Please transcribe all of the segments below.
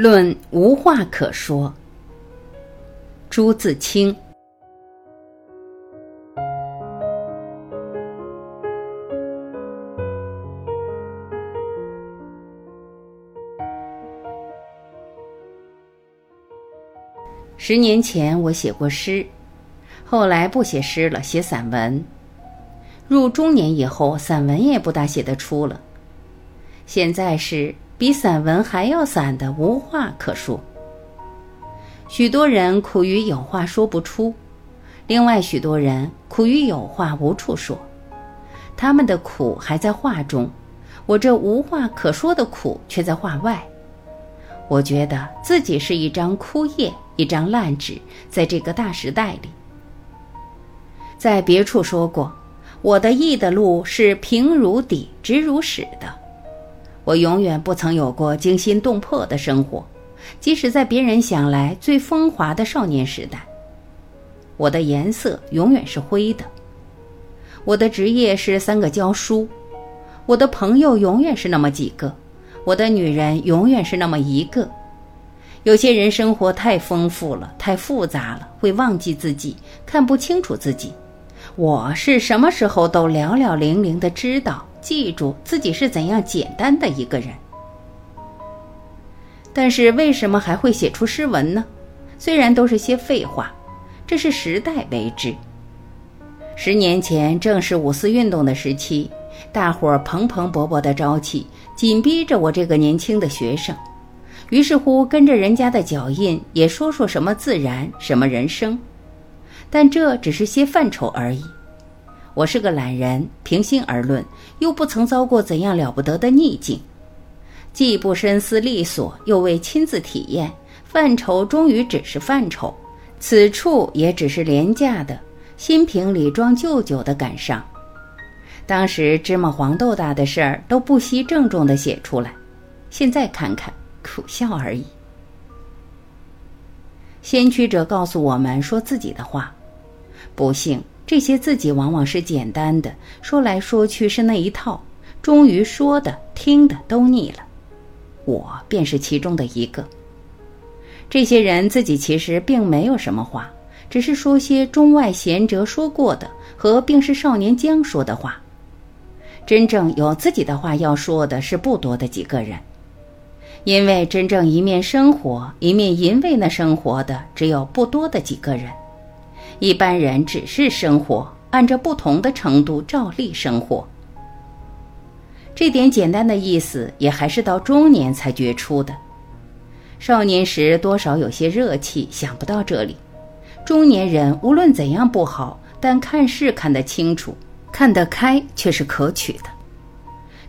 论无话可说。朱自清。十年前我写过诗，后来不写诗了，写散文。入中年以后，散文也不大写得出了。现在是。比散文还要散的，无话可说。许多人苦于有话说不出，另外许多人苦于有话无处说。他们的苦还在话中，我这无话可说的苦却在话外。我觉得自己是一张枯叶，一张烂纸，在这个大时代里。在别处说过，我的意的路是平如砥，直如矢的。我永远不曾有过惊心动魄的生活，即使在别人想来最风华的少年时代。我的颜色永远是灰的。我的职业是三个教书。我的朋友永远是那么几个。我的女人永远是那么一个。有些人生活太丰富了，太复杂了，会忘记自己，看不清楚自己。我是什么时候都寥寥零零的知道。记住自己是怎样简单的一个人，但是为什么还会写出诗文呢？虽然都是些废话，这是时代为之。十年前正是五四运动的时期，大伙儿蓬蓬勃勃的朝气紧逼着我这个年轻的学生，于是乎跟着人家的脚印，也说说什么自然，什么人生，但这只是些范畴而已。我是个懒人，平心而论，又不曾遭过怎样了不得的逆境，既不深思利索，又未亲自体验，范畴终于只是范畴，此处也只是廉价的新瓶里装旧酒的感伤。当时芝麻黄豆大的事儿都不惜郑重地写出来，现在看看，苦笑而已。先驱者告诉我们说自己的话，不幸。这些自己往往是简单的，说来说去是那一套，终于说的、听的都腻了。我便是其中的一个。这些人自己其实并没有什么话，只是说些中外贤哲说过的和病逝少年将说的话。真正有自己的话要说的是不多的几个人，因为真正一面生活、一面淫味那生活的只有不多的几个人。一般人只是生活，按着不同的程度照例生活。这点简单的意思，也还是到中年才觉出的。少年时多少有些热气，想不到这里。中年人无论怎样不好，但看事看得清楚，看得开，却是可取的。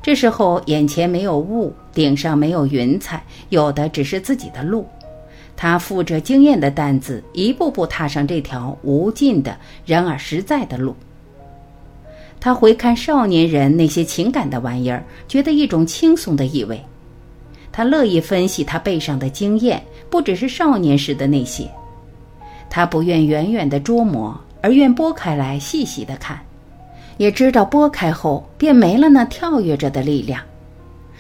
这时候眼前没有雾，顶上没有云彩，有的只是自己的路。他负着经验的担子，一步步踏上这条无尽的、然而实在的路。他回看少年人那些情感的玩意儿，觉得一种轻松的意味。他乐意分析他背上的经验，不只是少年时的那些。他不愿远远的捉摸，而愿拨开来细细的看，也知道拨开后便没了那跳跃着的力量。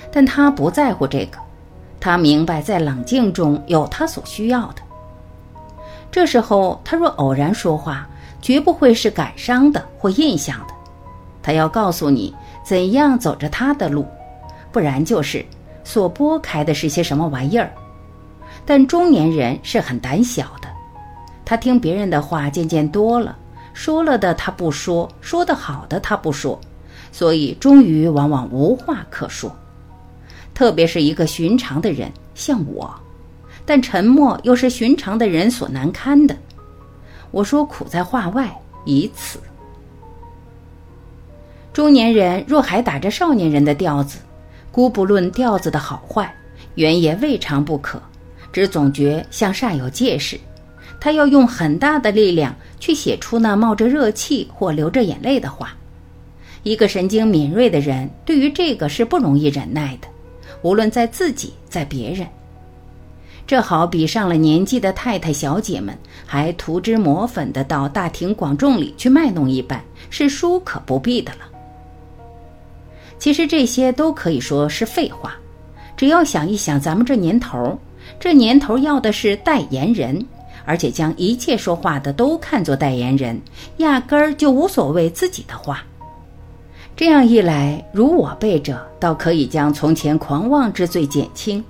但他不在乎这个。他明白，在冷静中有他所需要的。这时候，他若偶然说话，绝不会是感伤的或印象的。他要告诉你怎样走着他的路，不然就是所拨开的是些什么玩意儿。但中年人是很胆小的，他听别人的话渐渐多了，说了的他不说，说的好的他不说，所以终于往往无话可说。特别是一个寻常的人，像我，但沉默又是寻常的人所难堪的。我说苦在话外，以此。中年人若还打着少年人的调子，姑不论调子的好坏，原也未尝不可，只总觉像煞有介事。他要用很大的力量去写出那冒着热气或流着眼泪的话。一个神经敏锐的人，对于这个是不容易忍耐的。无论在自己，在别人，这好比上了年纪的太太小姐们还涂脂抹粉的到大庭广众里去卖弄一般，是殊可不必的了。其实这些都可以说是废话，只要想一想咱们这年头，这年头要的是代言人，而且将一切说话的都看作代言人，压根儿就无所谓自己的话。这样一来，如我辈者，倒可以将从前狂妄之罪减轻，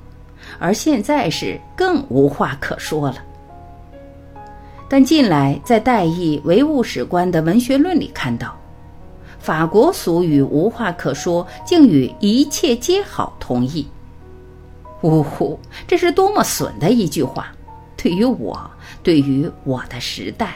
而现在是更无话可说了。但近来在戴义唯物史观的文学论里看到，法国俗语“无话可说”竟与“一切皆好”同义。呜呼，这是多么损的一句话！对于我，对于我的时代。